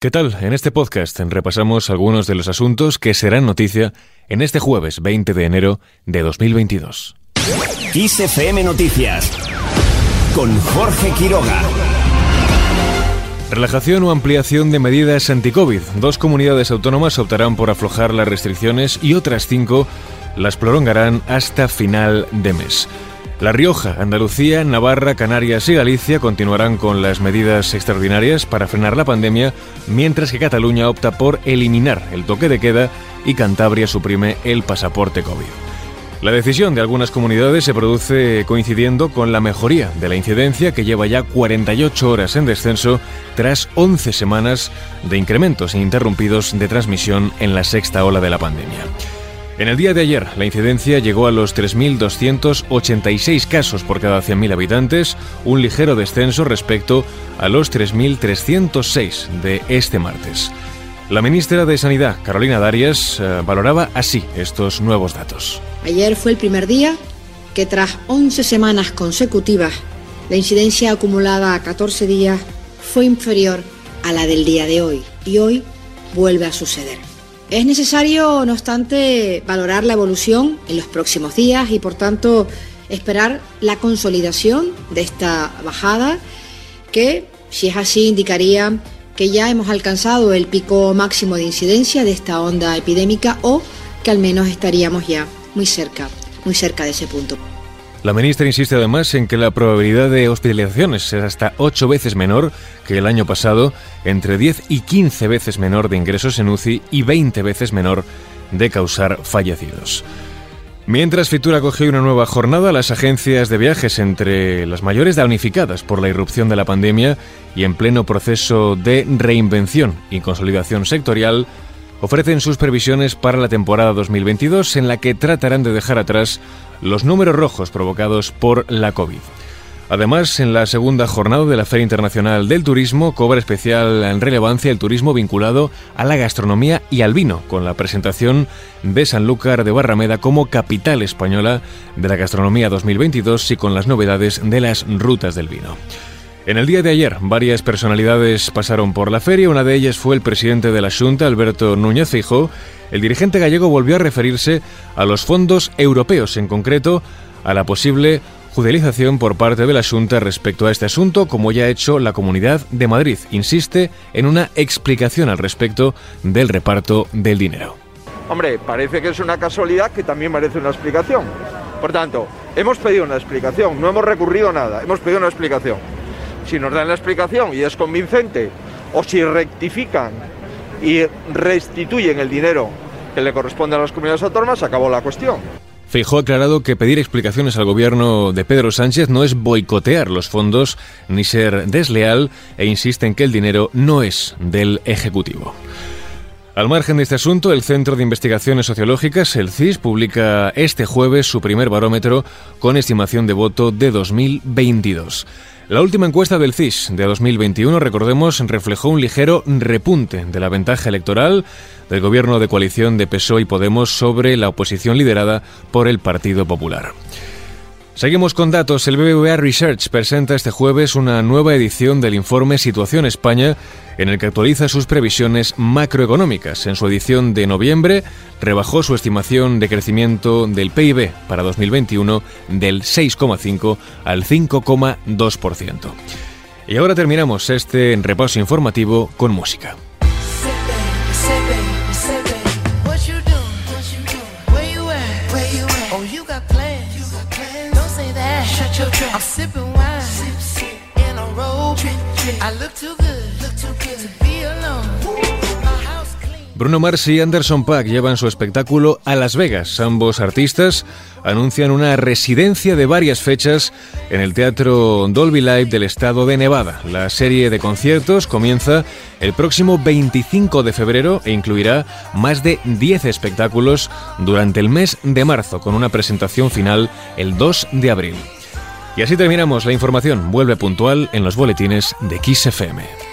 ¿Qué tal? En este podcast repasamos algunos de los asuntos que serán noticia en este jueves 20 de enero de 2022. XFM Noticias con Jorge Quiroga. Relajación o ampliación de medidas anti-COVID. Dos comunidades autónomas optarán por aflojar las restricciones y otras cinco las prolongarán hasta final de mes. La Rioja, Andalucía, Navarra, Canarias y Galicia continuarán con las medidas extraordinarias para frenar la pandemia, mientras que Cataluña opta por eliminar el toque de queda y Cantabria suprime el pasaporte COVID. La decisión de algunas comunidades se produce coincidiendo con la mejoría de la incidencia que lleva ya 48 horas en descenso tras 11 semanas de incrementos ininterrumpidos de transmisión en la sexta ola de la pandemia. En el día de ayer, la incidencia llegó a los 3.286 casos por cada 100.000 habitantes, un ligero descenso respecto a los 3.306 de este martes. La ministra de Sanidad, Carolina Darias, eh, valoraba así estos nuevos datos. Ayer fue el primer día que tras 11 semanas consecutivas, la incidencia acumulada a 14 días fue inferior a la del día de hoy y hoy vuelve a suceder. Es necesario, no obstante, valorar la evolución en los próximos días y, por tanto, esperar la consolidación de esta bajada que, si es así, indicaría que ya hemos alcanzado el pico máximo de incidencia de esta onda epidémica o que al menos estaríamos ya muy cerca, muy cerca de ese punto. La ministra insiste además en que la probabilidad de hospitalizaciones es hasta 8 veces menor que el año pasado, entre 10 y 15 veces menor de ingresos en UCI y 20 veces menor de causar fallecidos. Mientras Fitura cogió una nueva jornada, las agencias de viajes entre las mayores damnificadas por la irrupción de la pandemia y en pleno proceso de reinvención y consolidación sectorial, ofrecen sus previsiones para la temporada 2022 en la que tratarán de dejar atrás los números rojos provocados por la COVID. Además, en la segunda jornada de la Feria Internacional del Turismo cobra especial en relevancia el turismo vinculado a la gastronomía y al vino, con la presentación de Sanlúcar de Barrameda como capital española de la gastronomía 2022 y con las novedades de las rutas del vino. En el día de ayer, varias personalidades pasaron por la feria. Una de ellas fue el presidente de la Junta, Alberto Núñez Fijo. El dirigente gallego volvió a referirse a los fondos europeos, en concreto a la posible judicialización por parte de la Junta respecto a este asunto, como ya ha hecho la Comunidad de Madrid. Insiste en una explicación al respecto del reparto del dinero. Hombre, parece que es una casualidad que también merece una explicación. Por tanto, hemos pedido una explicación, no hemos recurrido a nada, hemos pedido una explicación si nos dan la explicación y es convincente, o si rectifican y restituyen el dinero que le corresponde a las comunidades autónomas, acabó la cuestión. Feijóo ha aclarado que pedir explicaciones al gobierno de Pedro Sánchez no es boicotear los fondos ni ser desleal e insiste en que el dinero no es del Ejecutivo. Al margen de este asunto, el Centro de Investigaciones Sociológicas, el CIS, publica este jueves su primer barómetro con estimación de voto de 2022. La última encuesta del CIS de 2021, recordemos, reflejó un ligero repunte de la ventaja electoral del gobierno de coalición de PSOE y Podemos sobre la oposición liderada por el Partido Popular. Seguimos con datos. El BBVA Research presenta este jueves una nueva edición del informe Situación España, en el que actualiza sus previsiones macroeconómicas. En su edición de noviembre, rebajó su estimación de crecimiento del PIB para 2021 del 6,5 al 5,2%. Y ahora terminamos este repaso informativo con música. Bruno Mars y Anderson Paak llevan su espectáculo a Las Vegas. Ambos artistas anuncian una residencia de varias fechas en el Teatro Dolby Live del estado de Nevada. La serie de conciertos comienza el próximo 25 de febrero e incluirá más de 10 espectáculos durante el mes de marzo, con una presentación final el 2 de abril. Y así terminamos la información. Vuelve puntual en los boletines de XFM.